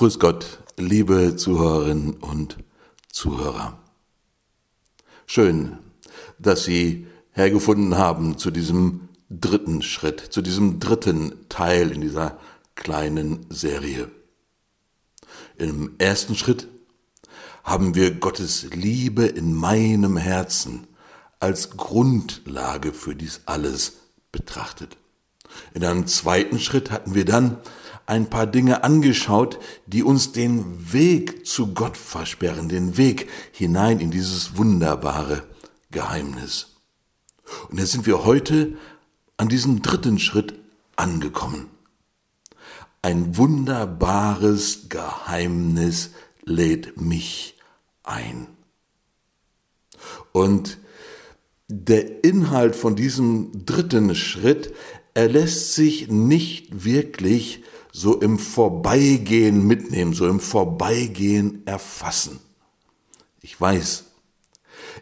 Grüß Gott, liebe Zuhörerinnen und Zuhörer. Schön, dass Sie hergefunden haben zu diesem dritten Schritt, zu diesem dritten Teil in dieser kleinen Serie. Im ersten Schritt haben wir Gottes Liebe in meinem Herzen als Grundlage für dies alles betrachtet. In einem zweiten Schritt hatten wir dann ein paar Dinge angeschaut, die uns den Weg zu Gott versperren, den Weg hinein in dieses wunderbare Geheimnis. Und jetzt sind wir heute an diesem dritten Schritt angekommen. Ein wunderbares Geheimnis lädt mich ein. Und der Inhalt von diesem dritten Schritt, er lässt sich nicht wirklich so im Vorbeigehen mitnehmen, so im Vorbeigehen erfassen. Ich weiß,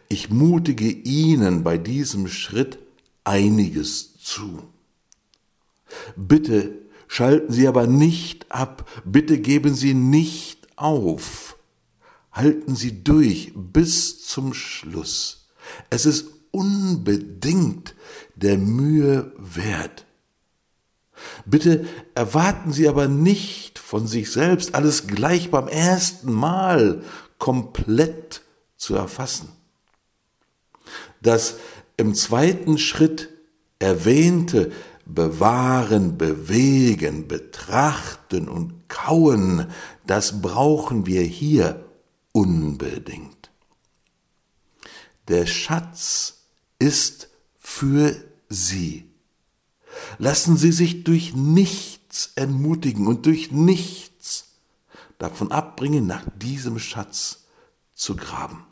ich mutige Ihnen bei diesem Schritt einiges zu. Bitte schalten Sie aber nicht ab, bitte geben Sie nicht auf. Halten Sie durch bis zum Schluss. Es ist unbedingt der Mühe wert. Bitte erwarten Sie aber nicht von sich selbst, alles gleich beim ersten Mal komplett zu erfassen. Das im zweiten Schritt erwähnte Bewahren, Bewegen, Betrachten und Kauen, das brauchen wir hier unbedingt. Der Schatz ist für Sie. Lassen Sie sich durch nichts entmutigen und durch nichts davon abbringen, nach diesem Schatz zu graben.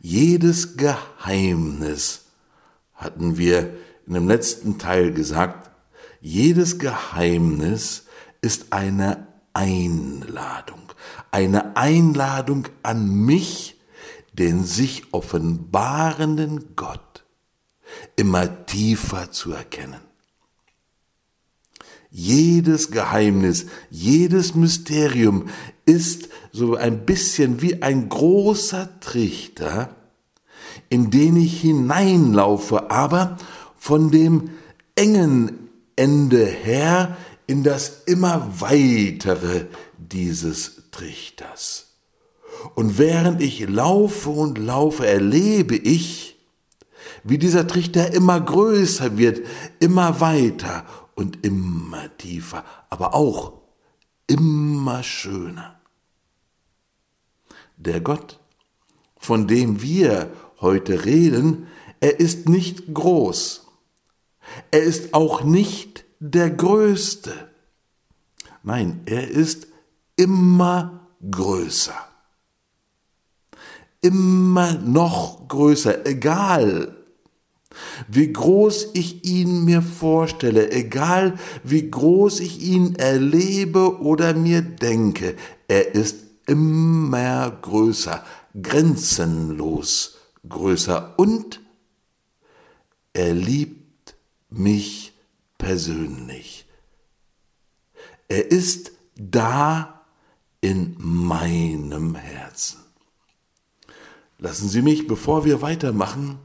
Jedes Geheimnis, hatten wir in dem letzten Teil gesagt, jedes Geheimnis ist eine Einladung, eine Einladung an mich, den sich offenbarenden Gott immer tiefer zu erkennen. Jedes Geheimnis, jedes Mysterium ist so ein bisschen wie ein großer Trichter, in den ich hineinlaufe, aber von dem engen Ende her in das immer weitere dieses Trichters. Und während ich laufe und laufe, erlebe ich, wie dieser Trichter immer größer wird, immer weiter und immer tiefer, aber auch immer schöner. Der Gott, von dem wir heute reden, er ist nicht groß. Er ist auch nicht der Größte. Nein, er ist immer größer. Immer noch größer, egal wie groß ich ihn mir vorstelle, egal wie groß ich ihn erlebe oder mir denke, er ist immer größer, grenzenlos größer und er liebt mich persönlich. Er ist da in meinem Herzen. Lassen Sie mich, bevor wir weitermachen,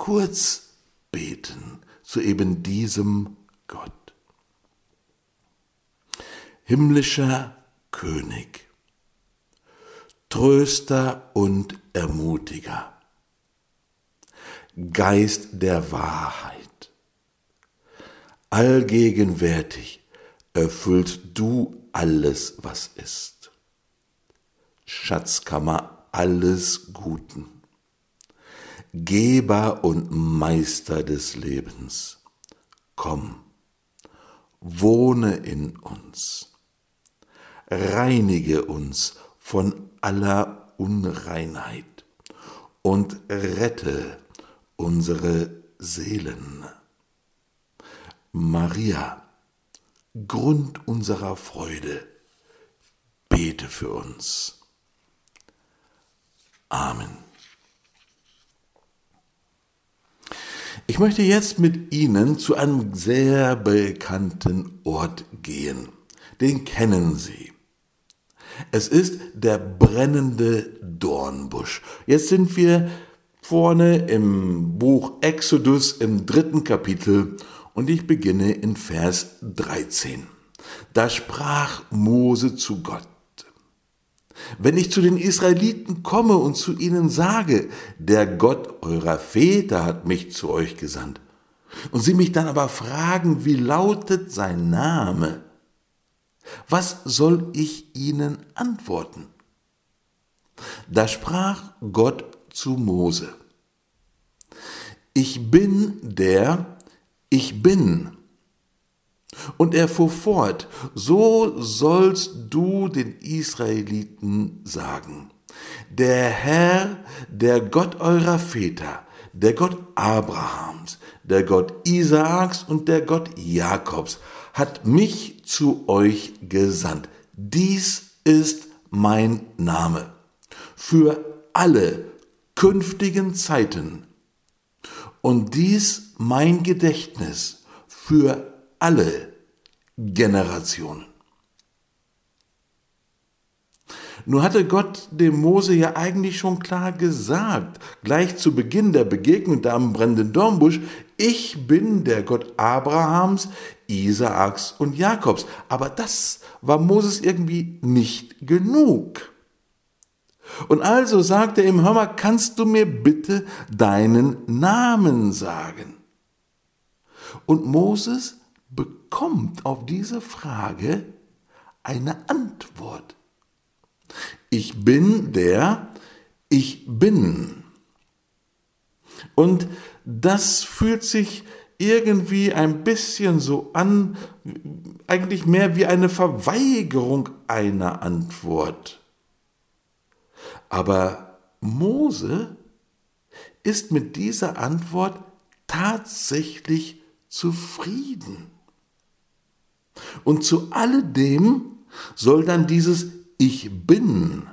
kurz beten zu eben diesem Gott. Himmlischer König, Tröster und Ermutiger, Geist der Wahrheit, allgegenwärtig erfüllst du alles, was ist. Schatzkammer alles Guten Geber und Meister des Lebens, komm, wohne in uns, reinige uns von aller Unreinheit und rette unsere Seelen. Maria, Grund unserer Freude, bete für uns. Amen. Ich möchte jetzt mit Ihnen zu einem sehr bekannten Ort gehen. den kennen Sie. Es ist der brennende Dornbusch. Jetzt sind wir vorne im Buch Exodus im dritten Kapitel und ich beginne in Vers 13. Da sprach Mose zu Gott. Wenn ich zu den Israeliten komme und zu ihnen sage, der Gott eurer Väter hat mich zu euch gesandt, und sie mich dann aber fragen, wie lautet sein Name, was soll ich ihnen antworten? Da sprach Gott zu Mose, ich bin der, ich bin. Und er fuhr fort, so sollst du den Israeliten sagen, der Herr, der Gott eurer Väter, der Gott Abrahams, der Gott Isaaks und der Gott Jakobs, hat mich zu euch gesandt. Dies ist mein Name. Für alle künftigen Zeiten. Und dies mein Gedächtnis für alle Generationen. Nur hatte Gott dem Mose ja eigentlich schon klar gesagt, gleich zu Beginn der Begegnung da am brennenden Dornbusch, ich bin der Gott Abrahams, Isaaks und Jakobs. Aber das war Moses irgendwie nicht genug. Und also sagte er ihm, hör mal, kannst du mir bitte deinen Namen sagen? Und Moses bekommt auf diese Frage eine Antwort. Ich bin der, ich bin. Und das fühlt sich irgendwie ein bisschen so an, eigentlich mehr wie eine Verweigerung einer Antwort. Aber Mose ist mit dieser Antwort tatsächlich zufrieden. Und zu alledem soll dann dieses Ich bin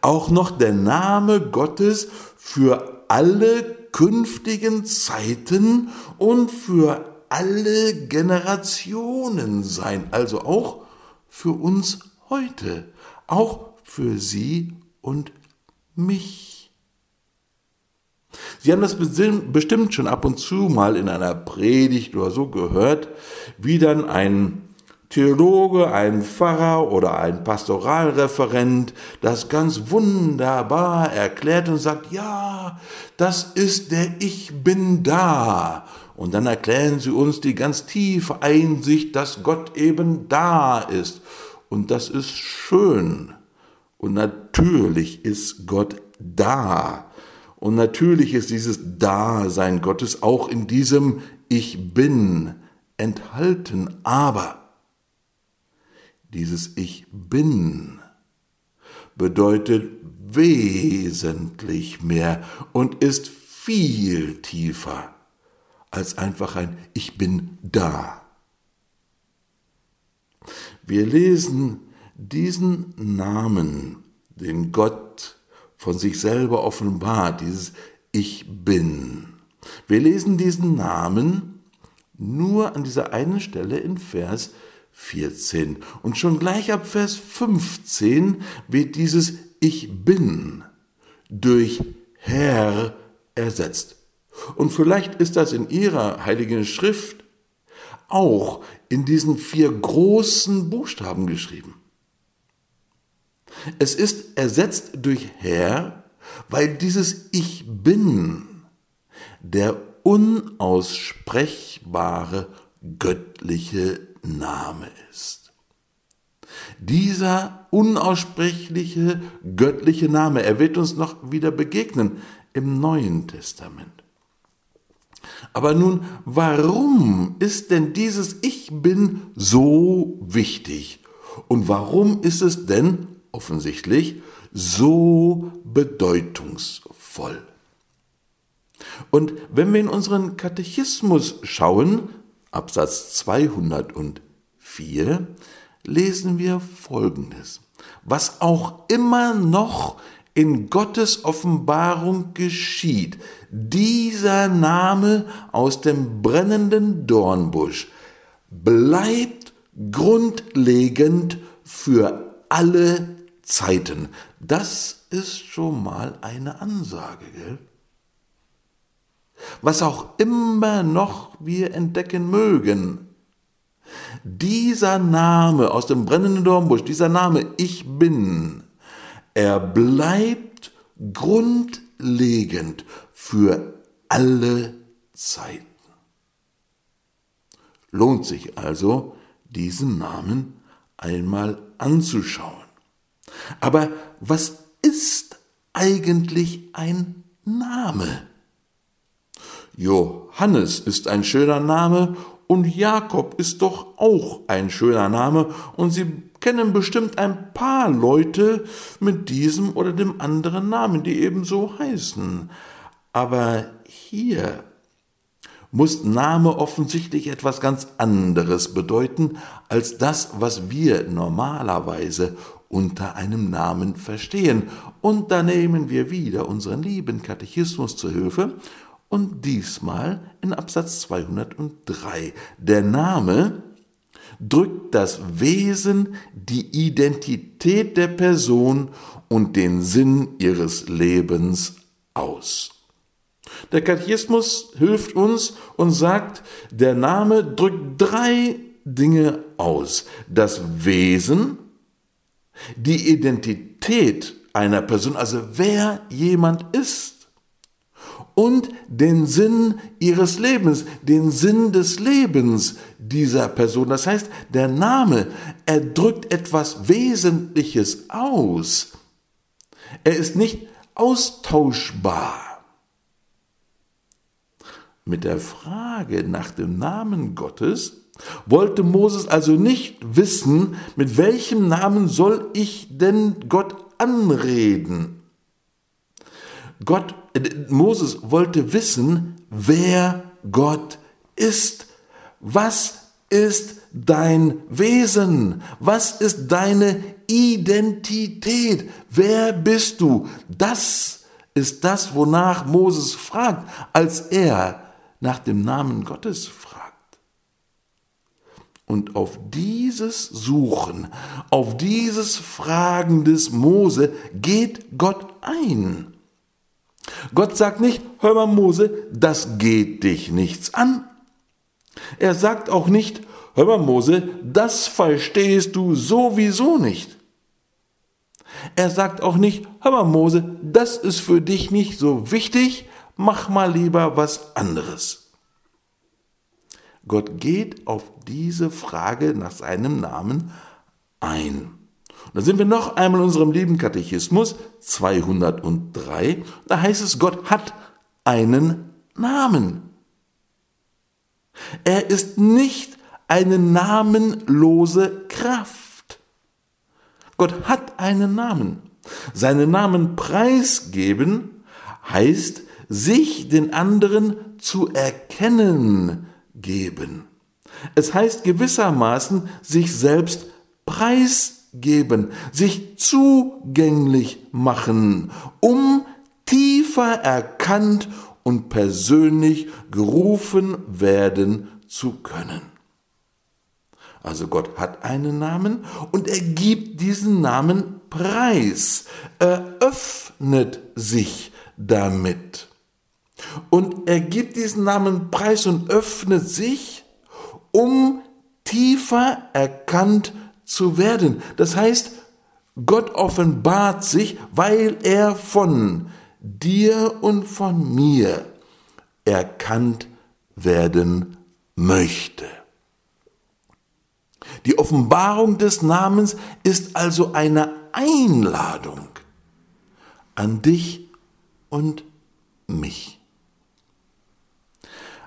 auch noch der Name Gottes für alle künftigen Zeiten und für alle Generationen sein, also auch für uns heute, auch für Sie und mich. Sie haben das bestimmt schon ab und zu mal in einer Predigt oder so gehört, wie dann ein Theologe, ein Pfarrer oder ein Pastoralreferent das ganz wunderbar erklärt und sagt, ja, das ist der Ich bin da. Und dann erklären sie uns die ganz tiefe Einsicht, dass Gott eben da ist. Und das ist schön. Und natürlich ist Gott da. Und natürlich ist dieses Dasein Gottes auch in diesem Ich bin enthalten. Aber dieses Ich bin bedeutet wesentlich mehr und ist viel tiefer als einfach ein Ich bin da. Wir lesen diesen Namen, den Gott von sich selber offenbart, dieses Ich bin. Wir lesen diesen Namen nur an dieser einen Stelle in Vers 14. Und schon gleich ab Vers 15 wird dieses Ich bin durch Herr ersetzt. Und vielleicht ist das in Ihrer heiligen Schrift auch in diesen vier großen Buchstaben geschrieben. Es ist ersetzt durch Herr, weil dieses Ich bin der unaussprechbare göttliche Name ist. Dieser unaussprechliche göttliche Name, er wird uns noch wieder begegnen im Neuen Testament. Aber nun, warum ist denn dieses Ich bin so wichtig? Und warum ist es denn offensichtlich so bedeutungsvoll? Und wenn wir in unseren Katechismus schauen, Absatz 204 lesen wir Folgendes. Was auch immer noch in Gottes Offenbarung geschieht, dieser Name aus dem brennenden Dornbusch bleibt grundlegend für alle Zeiten. Das ist schon mal eine Ansage, gell? Was auch immer noch wir entdecken mögen, dieser Name aus dem brennenden Dornbusch, dieser Name Ich bin, er bleibt grundlegend für alle Zeiten. Lohnt sich also, diesen Namen einmal anzuschauen. Aber was ist eigentlich ein Name? Johannes ist ein schöner Name und Jakob ist doch auch ein schöner Name und Sie kennen bestimmt ein paar Leute mit diesem oder dem anderen Namen, die ebenso heißen. Aber hier muss Name offensichtlich etwas ganz anderes bedeuten als das, was wir normalerweise unter einem Namen verstehen. Und da nehmen wir wieder unseren lieben Katechismus zur Hilfe und diesmal in Absatz 203. Der Name drückt das Wesen, die Identität der Person und den Sinn ihres Lebens aus. Der Katechismus hilft uns und sagt, der Name drückt drei Dinge aus. Das Wesen, die Identität einer Person, also wer jemand ist, und den Sinn ihres Lebens, den Sinn des Lebens dieser Person. Das heißt, der Name, er drückt etwas Wesentliches aus. Er ist nicht austauschbar. Mit der Frage nach dem Namen Gottes wollte Moses also nicht wissen, mit welchem Namen soll ich denn Gott anreden. Gott, äh, Moses wollte wissen, wer Gott ist. Was ist dein Wesen? Was ist deine Identität? Wer bist du? Das ist das, wonach Moses fragt, als er nach dem Namen Gottes fragt. Und auf dieses Suchen, auf dieses Fragen des Mose geht Gott ein. Gott sagt nicht, hör mal Mose, das geht dich nichts an. Er sagt auch nicht, hör mal Mose, das verstehst du sowieso nicht. Er sagt auch nicht, hör mal Mose, das ist für dich nicht so wichtig, mach mal lieber was anderes. Gott geht auf diese Frage nach seinem Namen ein. Und da sind wir noch einmal in unserem lieben Katechismus 203. Da heißt es, Gott hat einen Namen. Er ist nicht eine namenlose Kraft. Gott hat einen Namen. Seinen Namen preisgeben heißt, sich den anderen zu erkennen geben. Es heißt gewissermaßen, sich selbst preisgeben, sich zugänglich machen, um tiefer erkannt und persönlich gerufen werden zu können. Also Gott hat einen Namen und er gibt diesen Namen preis, eröffnet sich damit. Und er gibt diesen Namen preis und öffnet sich, um tiefer erkannt zu werden. Das heißt, Gott offenbart sich, weil er von dir und von mir erkannt werden möchte. Die Offenbarung des Namens ist also eine Einladung an dich und mich.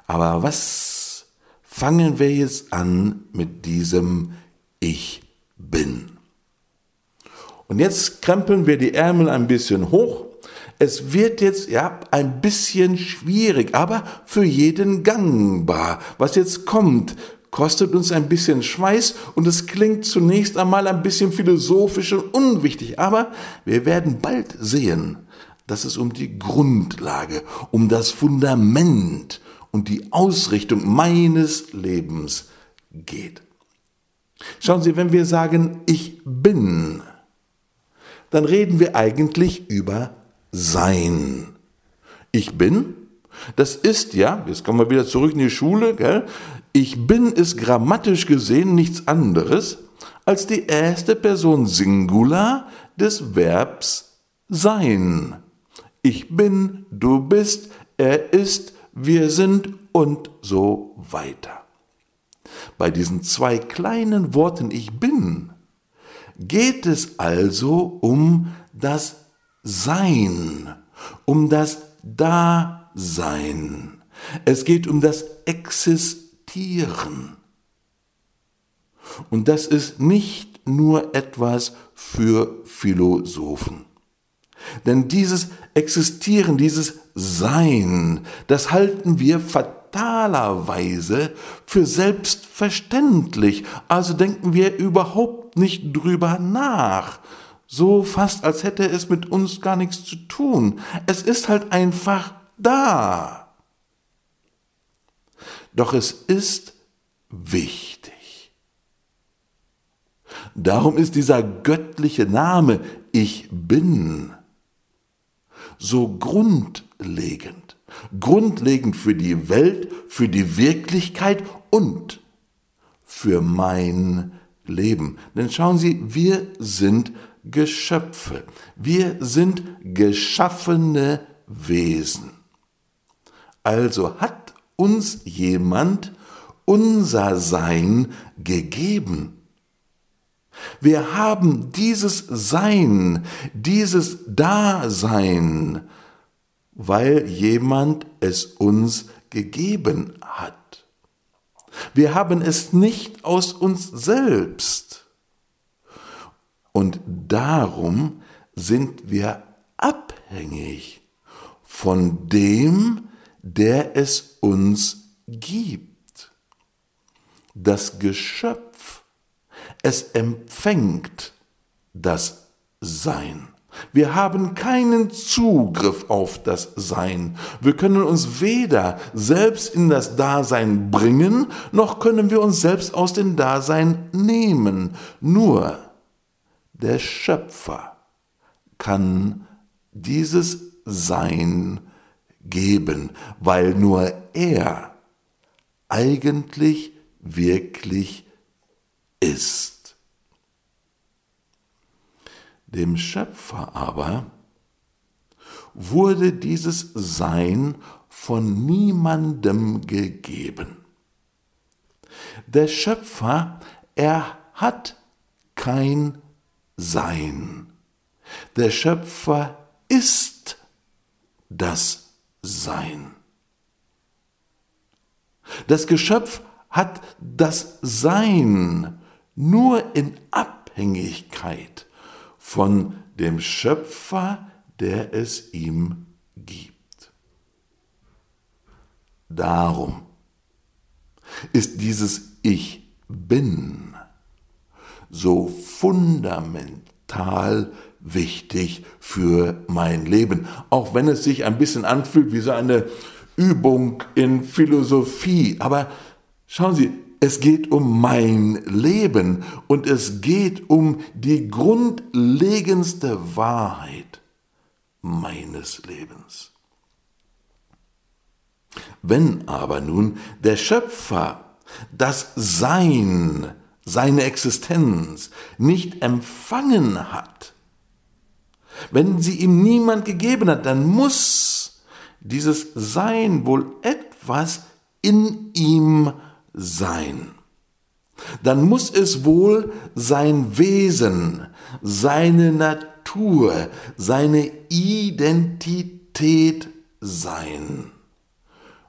Aber was fangen wir jetzt an mit diesem Ich bin? Und jetzt krempeln wir die Ärmel ein bisschen hoch. Es wird jetzt ja ein bisschen schwierig, aber für jeden gangbar. Was jetzt kommt, kostet uns ein bisschen Schweiß und es klingt zunächst einmal ein bisschen philosophisch und unwichtig, aber wir werden bald sehen, dass es um die Grundlage, um das Fundament und die Ausrichtung meines Lebens geht. Schauen Sie, wenn wir sagen, ich bin, dann reden wir eigentlich über Sein. Ich bin, das ist ja, jetzt kommen wir wieder zurück in die Schule, gell? ich bin ist grammatisch gesehen nichts anderes als die erste Person Singular des Verbs sein. Ich bin, du bist, er ist, wir sind und so weiter. Bei diesen zwei kleinen Worten ich bin geht es also um das Sein, um das Dasein. Es geht um das Existieren. Und das ist nicht nur etwas für Philosophen. Denn dieses Existieren, dieses Sein, das halten wir fatalerweise für selbstverständlich. Also denken wir überhaupt nicht drüber nach. So fast, als hätte es mit uns gar nichts zu tun. Es ist halt einfach da. Doch es ist wichtig. Darum ist dieser göttliche Name Ich bin so grundlegend. Grundlegend für die Welt, für die Wirklichkeit und für mein Leben. Denn schauen Sie, wir sind Geschöpfe. Wir sind geschaffene Wesen. Also hat uns jemand unser Sein gegeben. Wir haben dieses Sein, dieses Dasein, weil jemand es uns gegeben hat. Wir haben es nicht aus uns selbst. Und darum sind wir abhängig von dem, der es uns gibt. Das Geschöpf es empfängt das Sein. Wir haben keinen Zugriff auf das Sein. Wir können uns weder selbst in das Dasein bringen, noch können wir uns selbst aus dem Dasein nehmen. Nur der Schöpfer kann dieses Sein geben, weil nur er eigentlich wirklich ist. Dem Schöpfer aber wurde dieses Sein von niemandem gegeben. Der Schöpfer, er hat kein Sein. Der Schöpfer ist das Sein. Das Geschöpf hat das Sein nur in Abhängigkeit von dem Schöpfer, der es ihm gibt. Darum ist dieses Ich bin so fundamental wichtig für mein Leben, auch wenn es sich ein bisschen anfühlt wie so eine Übung in Philosophie. Aber schauen Sie, es geht um mein Leben und es geht um die grundlegendste Wahrheit meines Lebens. Wenn aber nun der Schöpfer das Sein, seine Existenz nicht empfangen hat, wenn sie ihm niemand gegeben hat, dann muss dieses Sein wohl etwas in ihm sein. Dann muss es wohl sein Wesen, seine Natur, seine Identität sein.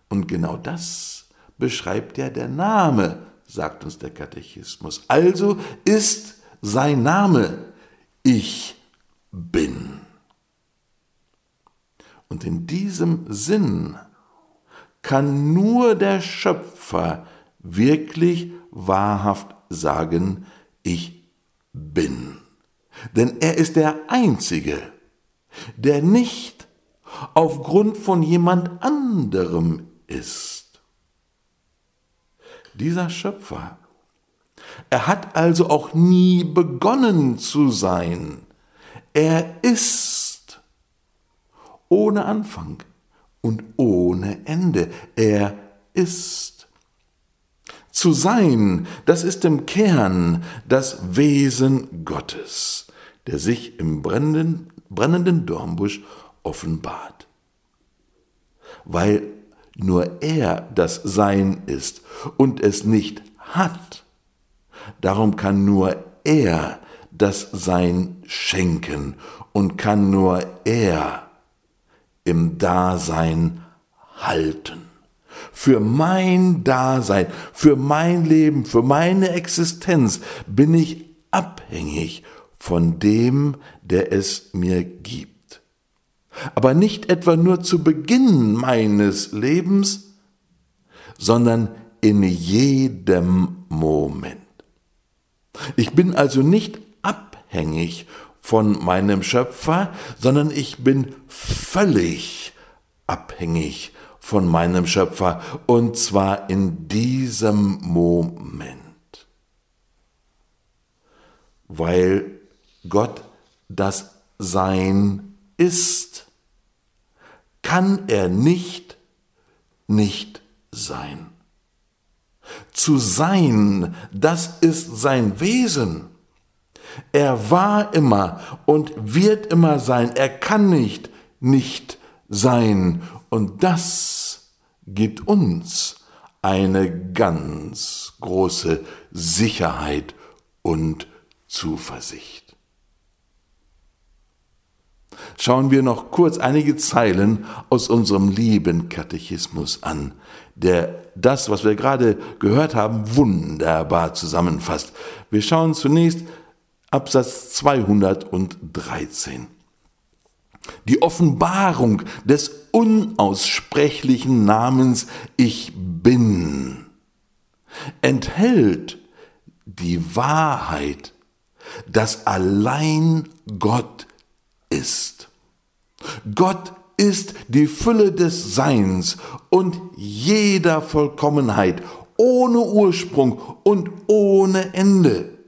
Und genau das beschreibt ja der Name, sagt uns der Katechismus. Also ist sein Name Ich bin. Und in diesem Sinn kann nur der Schöpfer wirklich wahrhaft sagen, ich bin. Denn er ist der Einzige, der nicht aufgrund von jemand anderem ist. Dieser Schöpfer Er hat also auch nie begonnen zu sein. Er ist ohne Anfang und ohne Ende. Er ist. Zu sein, das ist im Kern das Wesen Gottes, der sich im brennenden, brennenden Dornbusch offenbart. Weil nur er das Sein ist und es nicht hat, darum kann nur er das Sein schenken und kann nur er im Dasein halten. Für mein Dasein, für mein Leben, für meine Existenz bin ich abhängig von dem, der es mir gibt. Aber nicht etwa nur zu Beginn meines Lebens, sondern in jedem Moment. Ich bin also nicht abhängig von meinem Schöpfer, sondern ich bin völlig abhängig von meinem Schöpfer und zwar in diesem Moment. Weil Gott das Sein ist, kann er nicht nicht sein. Zu sein, das ist sein Wesen. Er war immer und wird immer sein. Er kann nicht nicht sein. Und das gibt uns eine ganz große Sicherheit und Zuversicht. Schauen wir noch kurz einige Zeilen aus unserem lieben Katechismus an, der das, was wir gerade gehört haben, wunderbar zusammenfasst. Wir schauen zunächst Absatz 213. Die Offenbarung des unaussprechlichen Namens Ich bin enthält die Wahrheit, dass allein Gott ist. Gott ist die Fülle des Seins und jeder Vollkommenheit, ohne Ursprung und ohne Ende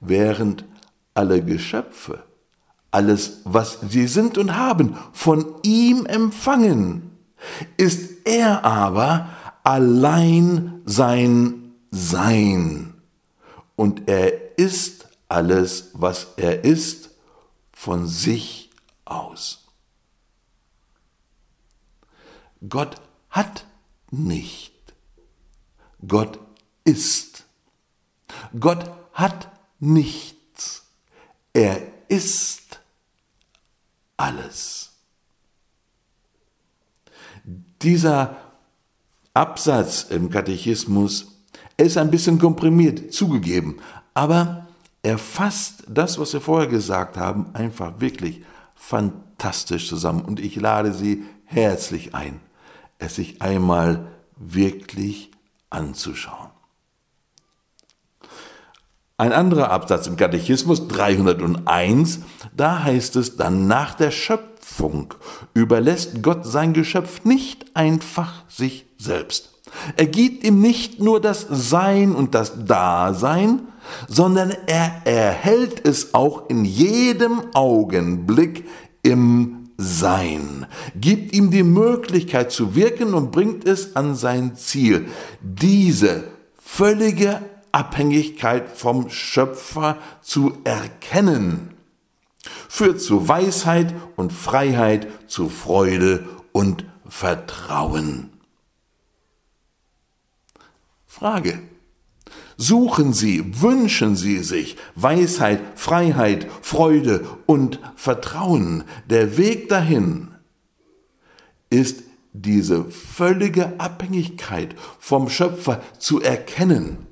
während alle Geschöpfe, alles, was sie sind und haben, von ihm empfangen, ist er aber allein sein Sein. Und er ist alles, was er ist, von sich aus. Gott hat nicht. Gott ist. Gott hat nichts. Er ist alles. Dieser Absatz im Katechismus ist ein bisschen komprimiert, zugegeben, aber er fasst das, was wir vorher gesagt haben, einfach wirklich fantastisch zusammen. Und ich lade Sie herzlich ein, es sich einmal wirklich anzuschauen. Ein anderer Absatz im Katechismus 301, da heißt es dann nach der Schöpfung überlässt Gott sein Geschöpf nicht einfach sich selbst. Er gibt ihm nicht nur das Sein und das Dasein, sondern er erhält es auch in jedem Augenblick im Sein, gibt ihm die Möglichkeit zu wirken und bringt es an sein Ziel. Diese völlige Abhängigkeit vom Schöpfer zu erkennen, führt zu Weisheit und Freiheit, zu Freude und Vertrauen. Frage. Suchen Sie, wünschen Sie sich Weisheit, Freiheit, Freude und Vertrauen. Der Weg dahin ist diese völlige Abhängigkeit vom Schöpfer zu erkennen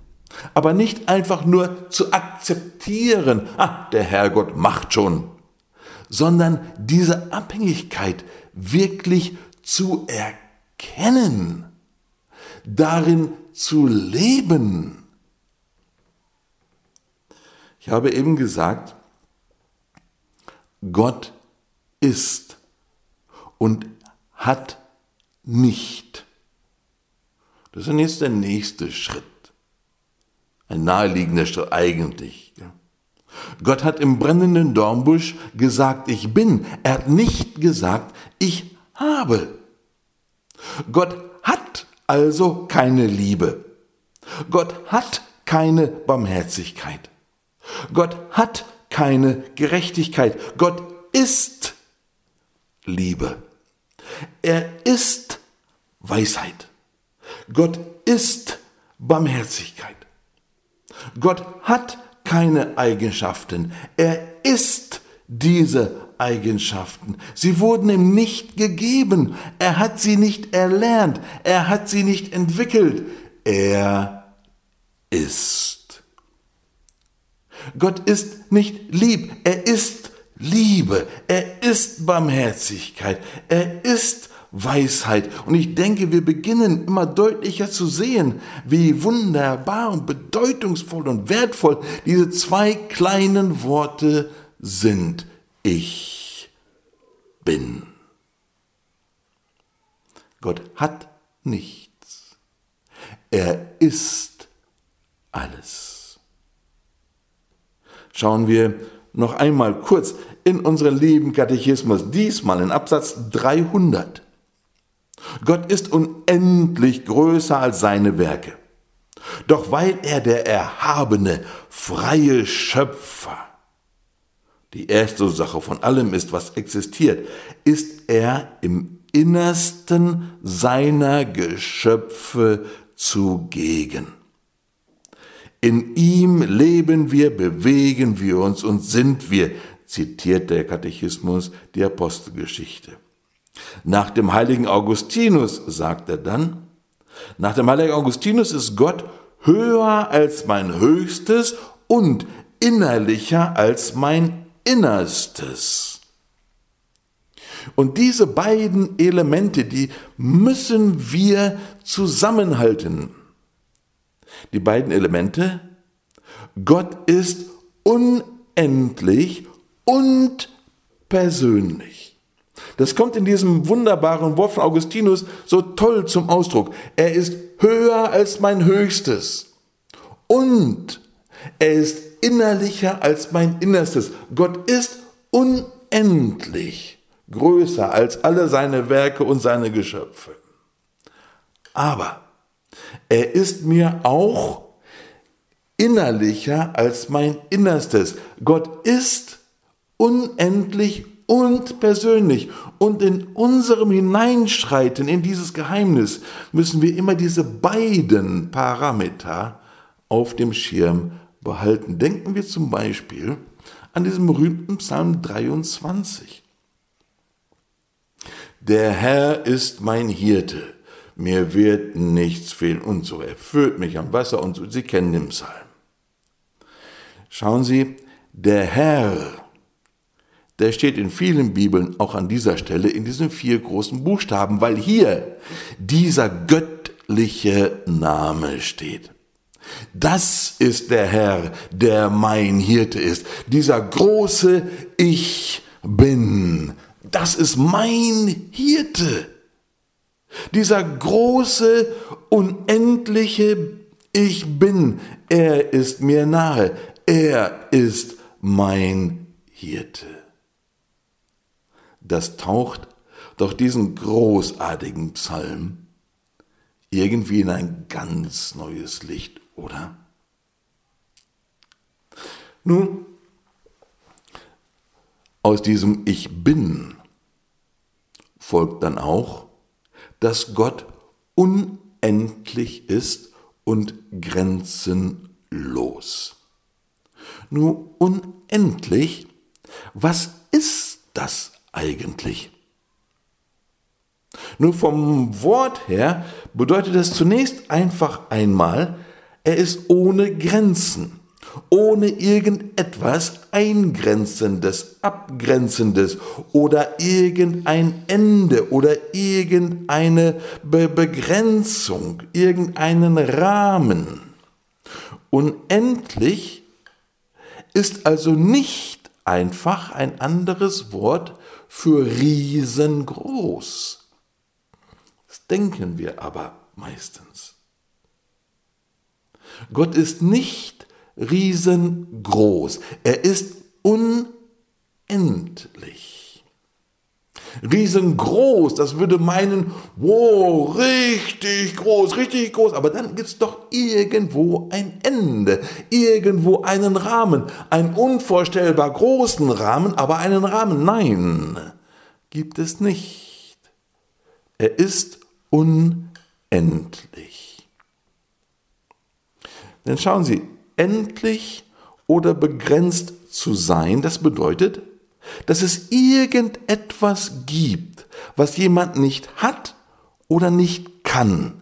aber nicht einfach nur zu akzeptieren, ah, der Herrgott macht schon, sondern diese Abhängigkeit wirklich zu erkennen, darin zu leben. Ich habe eben gesagt, Gott ist und hat nicht. Das ist jetzt der nächste Schritt. Ein naheliegender Schritt eigentlich. Gott hat im brennenden Dornbusch gesagt, ich bin. Er hat nicht gesagt, ich habe. Gott hat also keine Liebe. Gott hat keine Barmherzigkeit. Gott hat keine Gerechtigkeit. Gott ist Liebe. Er ist Weisheit. Gott ist Barmherzigkeit. Gott hat keine Eigenschaften. Er ist diese Eigenschaften. Sie wurden ihm nicht gegeben. Er hat sie nicht erlernt. Er hat sie nicht entwickelt. Er ist. Gott ist nicht lieb. Er ist Liebe. Er ist Barmherzigkeit. Er ist Weisheit. Und ich denke, wir beginnen immer deutlicher zu sehen, wie wunderbar und bedeutungsvoll und wertvoll diese zwei kleinen Worte sind. Ich bin. Gott hat nichts. Er ist alles. Schauen wir noch einmal kurz in unseren lieben Katechismus, diesmal in Absatz 300. Gott ist unendlich größer als seine Werke. Doch weil er der erhabene, freie Schöpfer, die erste Sache von allem ist, was existiert, ist er im Innersten seiner Geschöpfe zugegen. In ihm leben wir, bewegen wir uns und sind wir, zitiert der Katechismus die Apostelgeschichte. Nach dem heiligen Augustinus sagt er dann, nach dem heiligen Augustinus ist Gott höher als mein Höchstes und innerlicher als mein Innerstes. Und diese beiden Elemente, die müssen wir zusammenhalten. Die beiden Elemente, Gott ist unendlich und persönlich. Das kommt in diesem wunderbaren Wort von Augustinus so toll zum Ausdruck. Er ist höher als mein Höchstes. Und er ist innerlicher als mein Innerstes. Gott ist unendlich größer als alle seine Werke und seine Geschöpfe. Aber er ist mir auch innerlicher als mein Innerstes. Gott ist unendlich und persönlich. Und in unserem Hineinschreiten in dieses Geheimnis müssen wir immer diese beiden Parameter auf dem Schirm behalten. Denken wir zum Beispiel an diesen berühmten Psalm 23. Der Herr ist mein Hirte, mir wird nichts fehlen und so. Er führt mich am Wasser und so. Sie kennen den Psalm. Schauen Sie, der Herr der steht in vielen Bibeln auch an dieser Stelle in diesen vier großen Buchstaben, weil hier dieser göttliche Name steht. Das ist der Herr, der mein Hirte ist. Dieser große Ich bin. Das ist mein Hirte. Dieser große, unendliche Ich bin. Er ist mir nahe. Er ist mein Hirte das taucht doch diesen großartigen Psalm irgendwie in ein ganz neues Licht, oder? Nun, aus diesem Ich bin folgt dann auch, dass Gott unendlich ist und grenzenlos. Nun, unendlich, was ist das eigentlich? Nur vom Wort her bedeutet das zunächst einfach einmal, er ist ohne Grenzen, ohne irgendetwas Eingrenzendes, Abgrenzendes oder irgendein Ende oder irgendeine Be Begrenzung, irgendeinen Rahmen. Unendlich ist also nicht einfach ein anderes Wort für riesengroß. Das denken wir aber meistens. Gott ist nicht riesengroß, er ist unendlich riesengroß. Das würde meinen, wow, richtig groß, richtig groß. Aber dann gibt es doch irgendwo ein Ende, irgendwo einen Rahmen, einen unvorstellbar großen Rahmen, aber einen Rahmen. Nein, gibt es nicht. Er ist unendlich. Denn schauen Sie, endlich oder begrenzt zu sein, das bedeutet, dass es irgendetwas gibt, was jemand nicht hat oder nicht kann.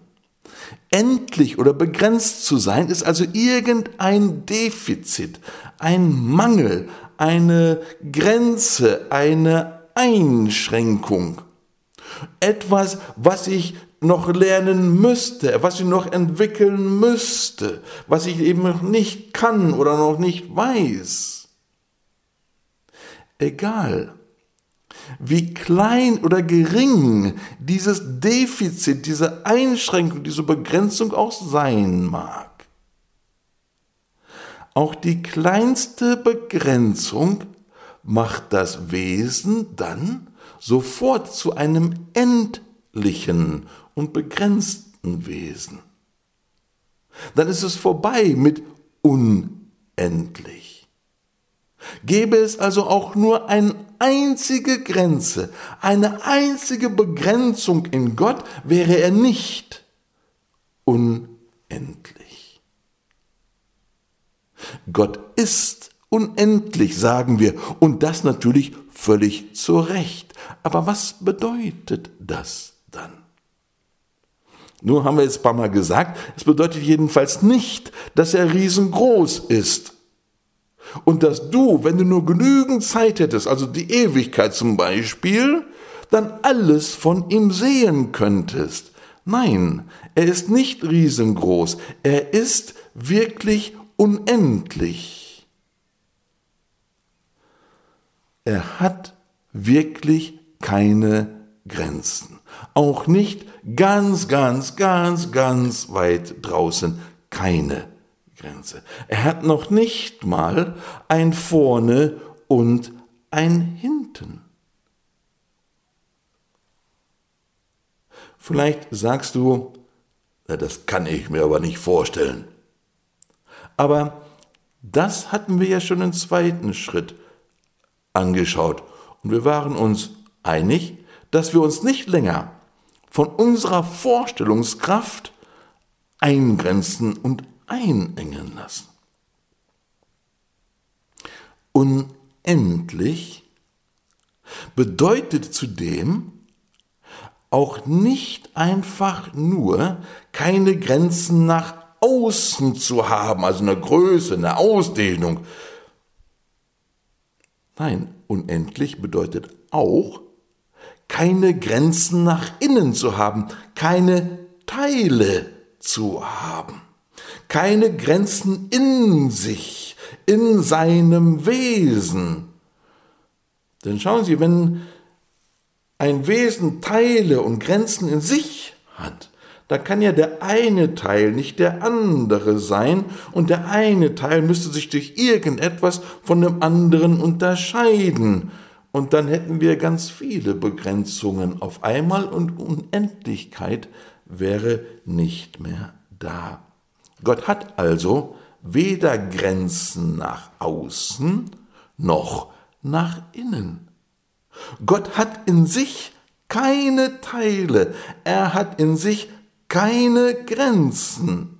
Endlich oder begrenzt zu sein, ist also irgendein Defizit, ein Mangel, eine Grenze, eine Einschränkung. Etwas, was ich noch lernen müsste, was ich noch entwickeln müsste, was ich eben noch nicht kann oder noch nicht weiß egal, wie klein oder gering dieses Defizit, diese Einschränkung, diese Begrenzung auch sein mag. Auch die kleinste Begrenzung macht das Wesen dann sofort zu einem endlichen und begrenzten Wesen. Dann ist es vorbei mit unendlich. Gäbe es also auch nur eine einzige Grenze, eine einzige Begrenzung in Gott, wäre er nicht unendlich. Gott ist unendlich, sagen wir, und das natürlich völlig zu Recht. Aber was bedeutet das dann? Nur haben wir jetzt ein paar Mal gesagt, es bedeutet jedenfalls nicht, dass er riesengroß ist und dass du, wenn du nur genügend Zeit hättest, also die Ewigkeit zum Beispiel, dann alles von ihm sehen könntest. Nein, er ist nicht riesengroß, er ist wirklich unendlich. Er hat wirklich keine Grenzen. Auch nicht ganz, ganz, ganz, ganz weit draußen keine Grenze. Er hat noch nicht mal ein vorne und ein hinten. Vielleicht sagst du, das kann ich mir aber nicht vorstellen. Aber das hatten wir ja schon im zweiten Schritt angeschaut. Und wir waren uns einig, dass wir uns nicht länger von unserer Vorstellungskraft eingrenzen und einengen lassen. Unendlich bedeutet zudem auch nicht einfach nur keine Grenzen nach außen zu haben, also eine Größe, eine Ausdehnung. Nein, unendlich bedeutet auch keine Grenzen nach innen zu haben, keine Teile zu haben keine Grenzen in sich, in seinem Wesen. Denn schauen Sie, wenn ein Wesen Teile und Grenzen in sich hat, da kann ja der eine Teil nicht der andere sein und der eine Teil müsste sich durch irgendetwas von dem anderen unterscheiden. Und dann hätten wir ganz viele Begrenzungen auf einmal und Unendlichkeit wäre nicht mehr da. Gott hat also weder Grenzen nach außen noch nach innen. Gott hat in sich keine Teile, er hat in sich keine Grenzen.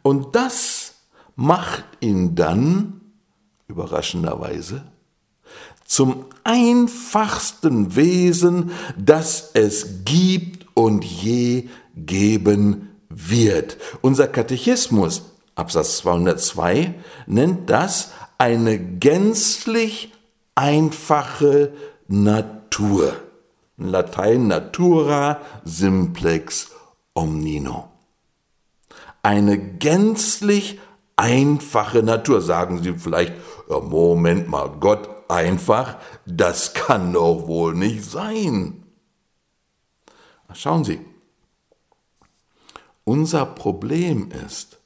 Und das macht ihn dann, überraschenderweise, zum einfachsten Wesen, das es gibt und je geben wird. Unser Katechismus, Absatz 202, nennt das eine gänzlich einfache Natur. In Latein natura simplex omnino. Eine gänzlich einfache Natur. Sagen Sie vielleicht, Moment mal, Gott einfach, das kann doch wohl nicht sein. Schauen Sie, unser Problem ist,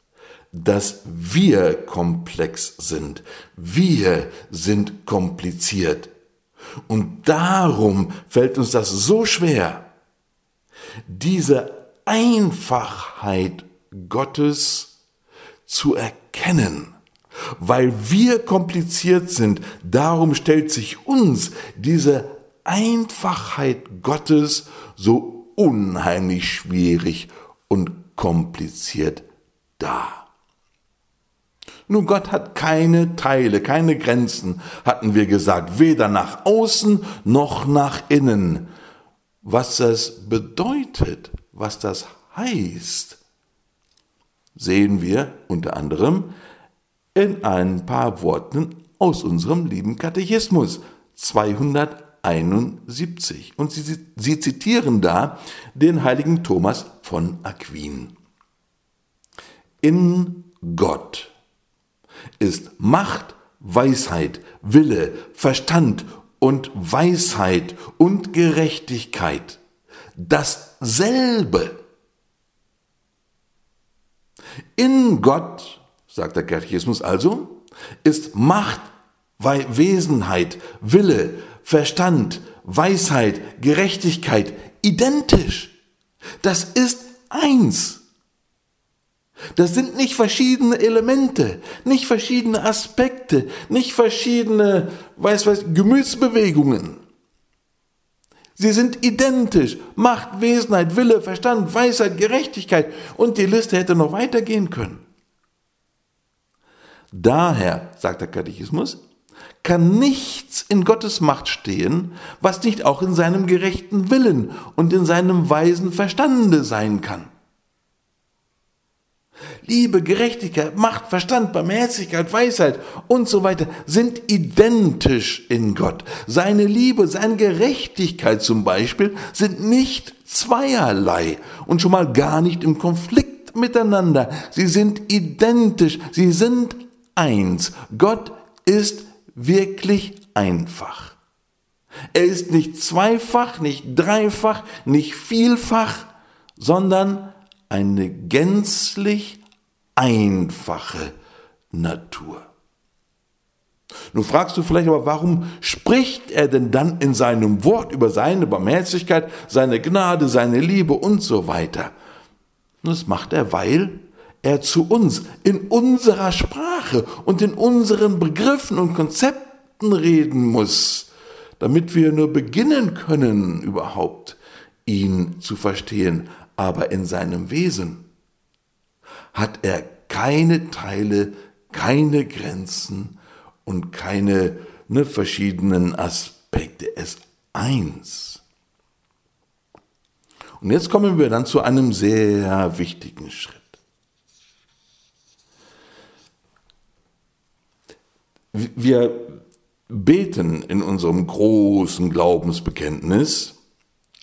dass wir komplex sind. Wir sind kompliziert. Und darum fällt uns das so schwer, diese Einfachheit Gottes zu erkennen. Weil wir kompliziert sind, darum stellt sich uns diese Einfachheit Gottes so unheimlich schwierig und kompliziert dar. Nun, Gott hat keine Teile, keine Grenzen, hatten wir gesagt, weder nach außen noch nach innen. Was das bedeutet, was das heißt, sehen wir unter anderem in ein paar Worten aus unserem lieben Katechismus 271. Und sie, sie zitieren da den heiligen Thomas von Aquin. In Gott ist Macht, Weisheit, Wille, Verstand und Weisheit und Gerechtigkeit dasselbe. In Gott, sagt der Katechismus also, ist Macht, Wesenheit, Wille, Verstand, Weisheit, Gerechtigkeit identisch. Das ist eins. Das sind nicht verschiedene Elemente, nicht verschiedene Aspekte, nicht verschiedene, weiß was, Gemütsbewegungen. Sie sind identisch. Macht, Wesenheit, Wille, Verstand, Weisheit, Gerechtigkeit. Und die Liste hätte noch weitergehen können. Daher, sagt der Katechismus, kann nichts in Gottes Macht stehen, was nicht auch in seinem gerechten Willen und in seinem weisen Verstande sein kann. Liebe, Gerechtigkeit, Macht, Verstand, Barmherzigkeit, Weisheit und so weiter sind identisch in Gott. Seine Liebe, seine Gerechtigkeit zum Beispiel sind nicht zweierlei und schon mal gar nicht im Konflikt miteinander. Sie sind identisch, sie sind eins. Gott ist wirklich einfach. Er ist nicht zweifach, nicht dreifach, nicht vielfach, sondern eine gänzlich einfache Natur. Nun fragst du vielleicht aber, warum spricht er denn dann in seinem Wort über seine Barmherzigkeit, seine Gnade, seine Liebe und so weiter? Das macht er, weil er zu uns in unserer Sprache und in unseren Begriffen und Konzepten reden muss, damit wir nur beginnen können, überhaupt ihn zu verstehen aber in seinem Wesen hat er keine Teile, keine Grenzen und keine ne, verschiedenen Aspekte. Ist eins. Und jetzt kommen wir dann zu einem sehr wichtigen Schritt. Wir beten in unserem großen Glaubensbekenntnis,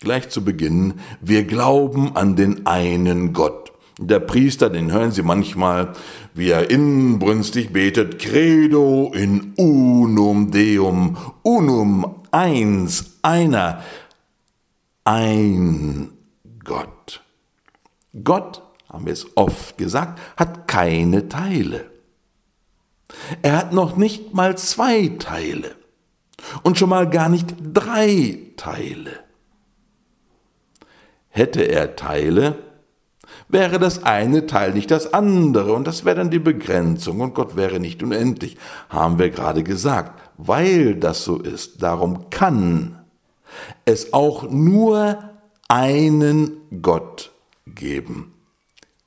Gleich zu Beginn, wir glauben an den einen Gott. Der Priester, den hören Sie manchmal, wie er inbrünstig betet, Credo in unum Deum, unum eins, einer, ein Gott. Gott, haben wir es oft gesagt, hat keine Teile. Er hat noch nicht mal zwei Teile und schon mal gar nicht drei Teile. Hätte er Teile, wäre das eine Teil nicht das andere und das wäre dann die Begrenzung und Gott wäre nicht unendlich, haben wir gerade gesagt. Weil das so ist, darum kann es auch nur einen Gott geben,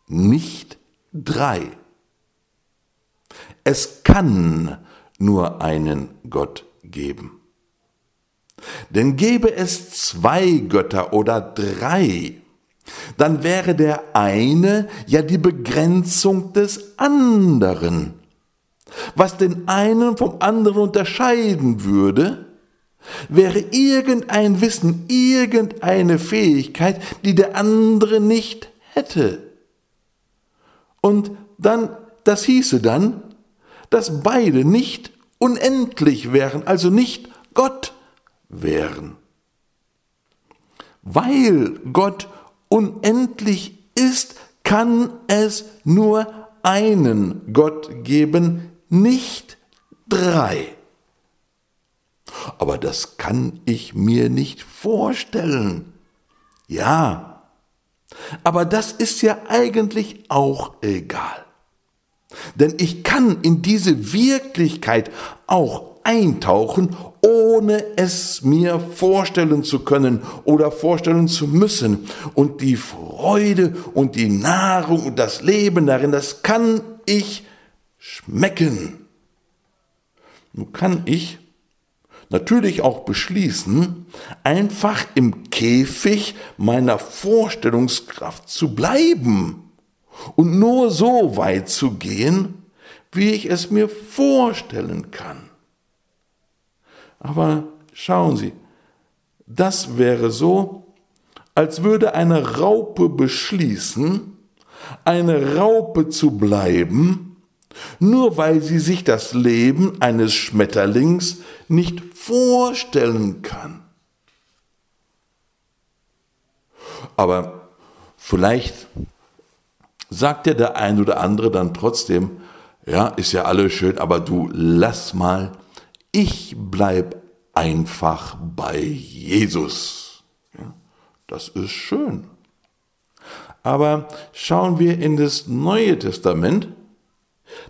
nicht drei. Es kann nur einen Gott geben. Denn gäbe es zwei Götter oder drei, dann wäre der eine ja die Begrenzung des anderen. Was den einen vom anderen unterscheiden würde, wäre irgendein Wissen, irgendeine Fähigkeit, die der andere nicht hätte. Und dann, das hieße dann, dass beide nicht unendlich wären, also nicht Gott wären. Weil Gott unendlich ist, kann es nur einen Gott geben, nicht drei. Aber das kann ich mir nicht vorstellen. Ja, aber das ist ja eigentlich auch egal. Denn ich kann in diese Wirklichkeit auch eintauchen, ohne es mir vorstellen zu können oder vorstellen zu müssen. Und die Freude und die Nahrung und das Leben darin, das kann ich schmecken. Nun kann ich natürlich auch beschließen, einfach im Käfig meiner Vorstellungskraft zu bleiben und nur so weit zu gehen, wie ich es mir vorstellen kann. Aber schauen Sie, das wäre so, als würde eine Raupe beschließen, eine Raupe zu bleiben, nur weil sie sich das Leben eines Schmetterlings nicht vorstellen kann. Aber vielleicht sagt ja der ein oder andere dann trotzdem, ja, ist ja alles schön, aber du lass mal, ich bleib einfach bei Jesus. Ja, das ist schön. Aber schauen wir in das Neue Testament,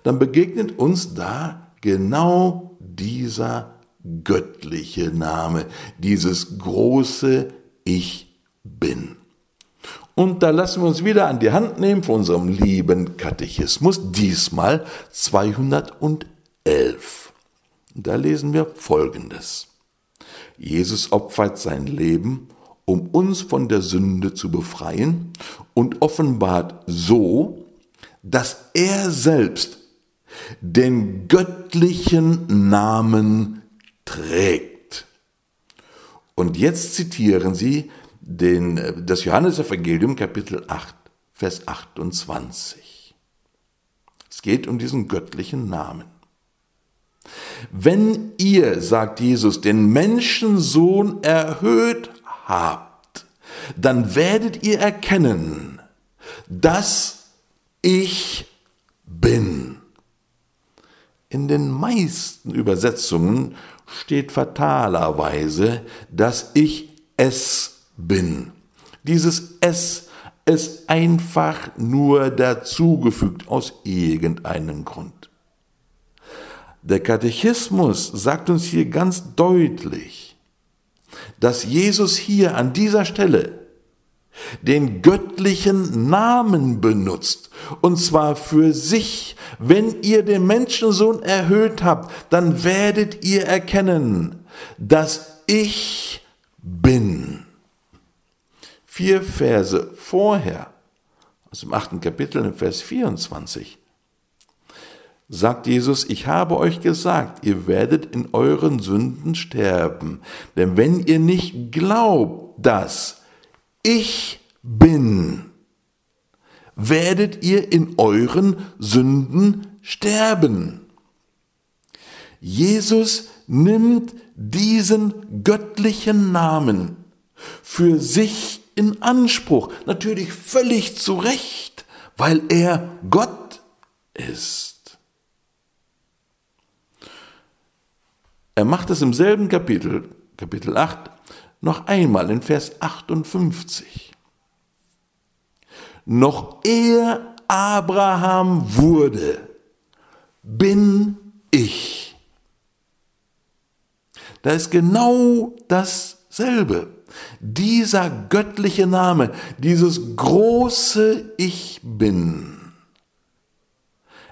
dann begegnet uns da genau dieser göttliche Name, dieses große Ich bin. Und da lassen wir uns wieder an die Hand nehmen von unserem lieben Katechismus, diesmal 211. Da lesen wir Folgendes. Jesus opfert sein Leben, um uns von der Sünde zu befreien und offenbart so, dass er selbst den göttlichen Namen trägt. Und jetzt zitieren Sie den, das Johannesevangelium Kapitel 8, Vers 28. Es geht um diesen göttlichen Namen. Wenn ihr, sagt Jesus, den Menschensohn erhöht habt, dann werdet ihr erkennen, dass ich bin. In den meisten Übersetzungen steht fatalerweise, dass ich es bin. Dieses es ist einfach nur dazugefügt aus irgendeinem Grund. Der Katechismus sagt uns hier ganz deutlich, dass Jesus hier an dieser Stelle den göttlichen Namen benutzt, und zwar für sich. Wenn ihr den Menschensohn erhöht habt, dann werdet ihr erkennen, dass ich bin. Vier Verse vorher, aus dem achten Kapitel, im Vers 24, sagt Jesus, ich habe euch gesagt, ihr werdet in euren Sünden sterben. Denn wenn ihr nicht glaubt, dass ich bin, werdet ihr in euren Sünden sterben. Jesus nimmt diesen göttlichen Namen für sich in Anspruch, natürlich völlig zu Recht, weil er Gott ist. Er macht es im selben Kapitel, Kapitel 8, noch einmal in Vers 58. Noch er Abraham wurde, bin ich. Da ist genau dasselbe. Dieser göttliche Name, dieses große Ich bin.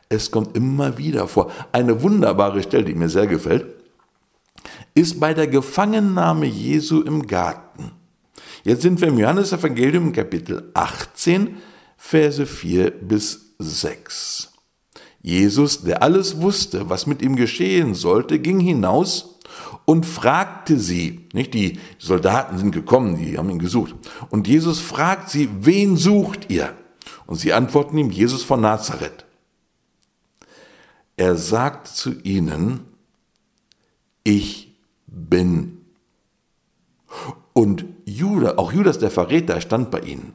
Es kommt immer wieder vor. Eine wunderbare Stelle, die mir sehr gefällt ist bei der Gefangennahme Jesu im Garten. Jetzt sind wir im Johannesevangelium Kapitel 18, Verse 4 bis 6. Jesus, der alles wusste, was mit ihm geschehen sollte, ging hinaus und fragte sie, nicht die Soldaten sind gekommen, die haben ihn gesucht. Und Jesus fragt sie, wen sucht ihr? Und sie antworten ihm, Jesus von Nazareth. Er sagt zu ihnen, ich bin. Und Judas, auch Judas der Verräter stand bei ihnen.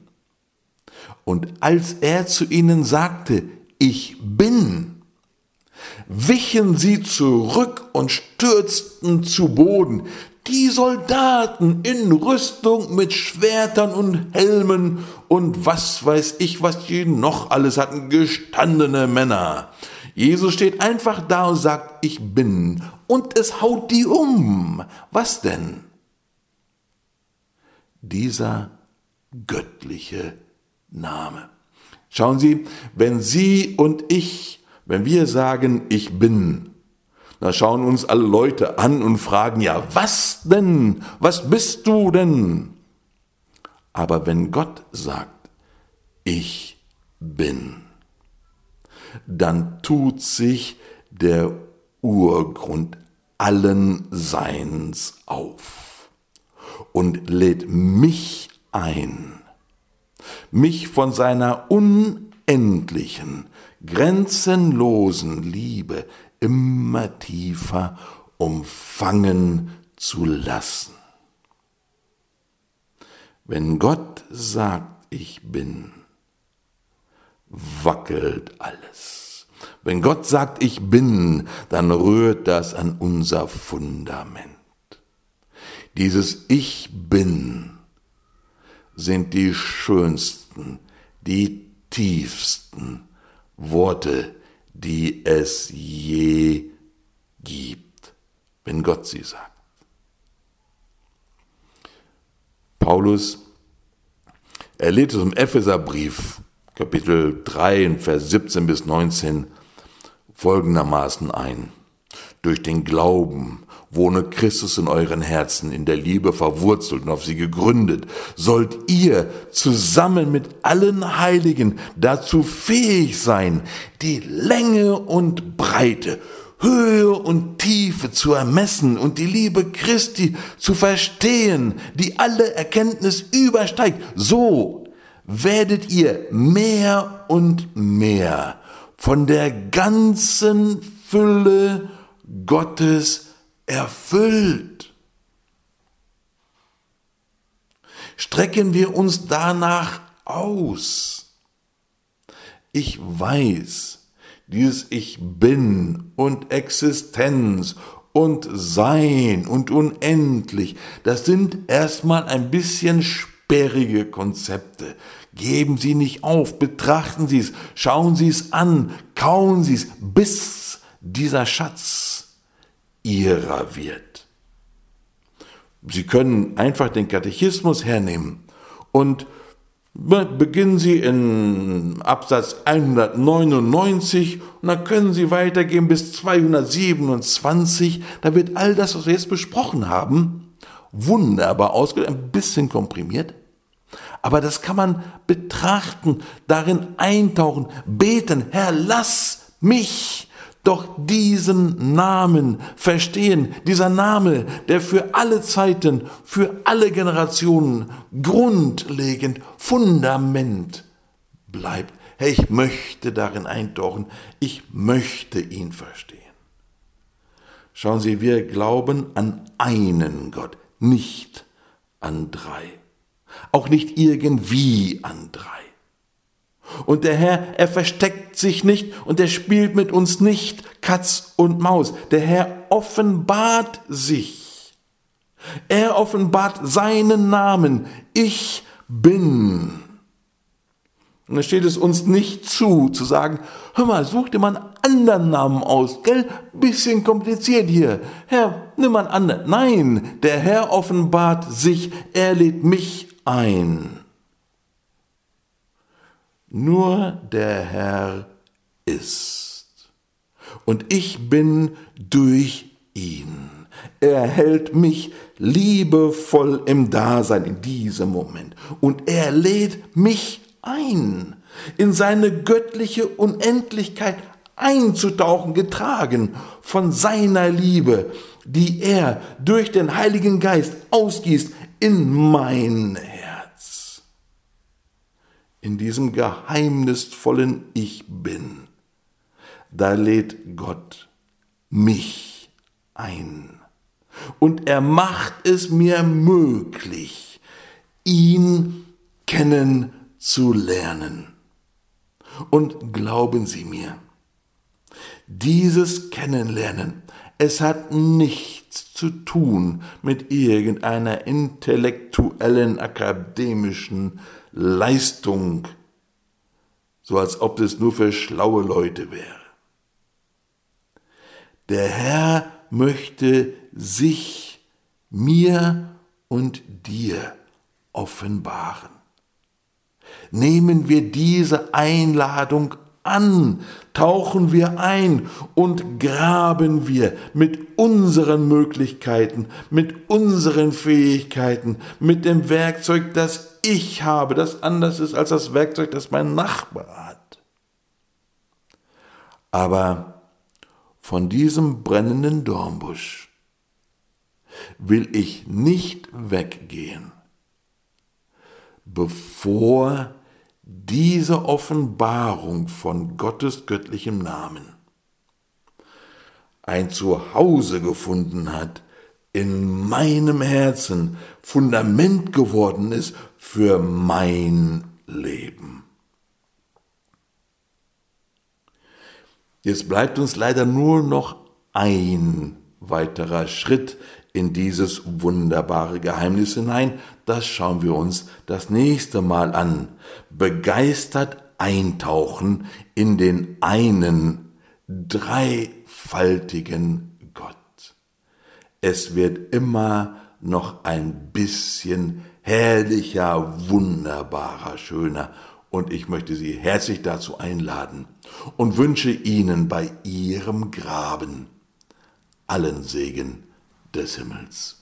Und als er zu ihnen sagte, ich bin, wichen sie zurück und stürzten zu Boden. Die Soldaten in Rüstung mit Schwertern und Helmen und was weiß ich, was die noch alles hatten, gestandene Männer. Jesus steht einfach da und sagt, ich bin, und es haut die um. Was denn? Dieser göttliche Name. Schauen Sie, wenn Sie und ich, wenn wir sagen, ich bin, dann schauen uns alle Leute an und fragen, ja, was denn? Was bist du denn? Aber wenn Gott sagt, ich bin, dann tut sich der Urgrund allen Seins auf und lädt mich ein, mich von seiner unendlichen, grenzenlosen Liebe immer tiefer umfangen zu lassen. Wenn Gott sagt, ich bin, wackelt alles. Wenn Gott sagt, ich bin, dann rührt das an unser Fundament. Dieses Ich bin sind die schönsten, die tiefsten Worte, die es je gibt, wenn Gott sie sagt. Paulus, er lädt es im Epheserbrief Kapitel 3, Vers 17 bis 19 folgendermaßen ein. Durch den Glauben wohne Christus in euren Herzen, in der Liebe verwurzelt und auf sie gegründet, sollt ihr zusammen mit allen Heiligen dazu fähig sein, die Länge und Breite, Höhe und Tiefe zu ermessen und die Liebe Christi zu verstehen, die alle Erkenntnis übersteigt, so werdet ihr mehr und mehr von der ganzen Fülle Gottes erfüllt. Strecken wir uns danach aus. Ich weiß, dieses Ich bin und Existenz und Sein und unendlich, das sind erstmal ein bisschen sperrige Konzepte. Geben Sie nicht auf, betrachten Sie es, schauen Sie es an, kauen Sie es, bis dieser Schatz Ihrer wird. Sie können einfach den Katechismus hernehmen und beginnen Sie in Absatz 199 und dann können Sie weitergehen bis 227. Da wird all das, was wir jetzt besprochen haben, wunderbar ausgedrückt, ein bisschen komprimiert. Aber das kann man betrachten, darin eintauchen, beten, Herr, lass mich doch diesen Namen verstehen, dieser Name, der für alle Zeiten, für alle Generationen grundlegend, Fundament bleibt. Herr, ich möchte darin eintauchen, ich möchte ihn verstehen. Schauen Sie, wir glauben an einen Gott, nicht an drei auch nicht irgendwie an drei. Und der Herr, er versteckt sich nicht und er spielt mit uns nicht Katz und Maus. Der Herr offenbart sich. Er offenbart seinen Namen. Ich bin. Und da steht es uns nicht zu, zu sagen, hör mal, such dir mal einen anderen Namen aus, gell? Bisschen kompliziert hier. Herr, nimm mal einen anderen. Nein, der Herr offenbart sich, er lädt mich ein. Nur der Herr ist. Und ich bin durch ihn. Er hält mich liebevoll im Dasein in diesem Moment. Und er lädt mich ein, in seine göttliche Unendlichkeit einzutauchen, getragen von seiner Liebe, die er durch den Heiligen Geist ausgießt in mein Herz. In diesem geheimnisvollen Ich bin, da lädt Gott mich ein. Und er macht es mir möglich, ihn kennenzulernen. Und glauben Sie mir, dieses Kennenlernen, es hat nichts zu tun mit irgendeiner intellektuellen, akademischen Leistung, so als ob es nur für schlaue Leute wäre. Der Herr möchte sich, mir und dir offenbaren. Nehmen wir diese Einladung an, tauchen wir ein und graben wir mit unseren Möglichkeiten, mit unseren Fähigkeiten, mit dem Werkzeug, das ich habe, das anders ist als das Werkzeug, das mein Nachbar hat. Aber von diesem brennenden Dornbusch will ich nicht weggehen, bevor diese Offenbarung von Gottes göttlichem Namen ein Zuhause gefunden hat, in meinem Herzen Fundament geworden ist für mein Leben. Jetzt bleibt uns leider nur noch ein weiterer Schritt in dieses wunderbare Geheimnis hinein. Das schauen wir uns das nächste Mal an. Begeistert eintauchen in den einen dreifaltigen Gott. Es wird immer noch ein bisschen herrlicher, wunderbarer, schöner. Und ich möchte Sie herzlich dazu einladen und wünsche Ihnen bei Ihrem Graben allen Segen des Himmels.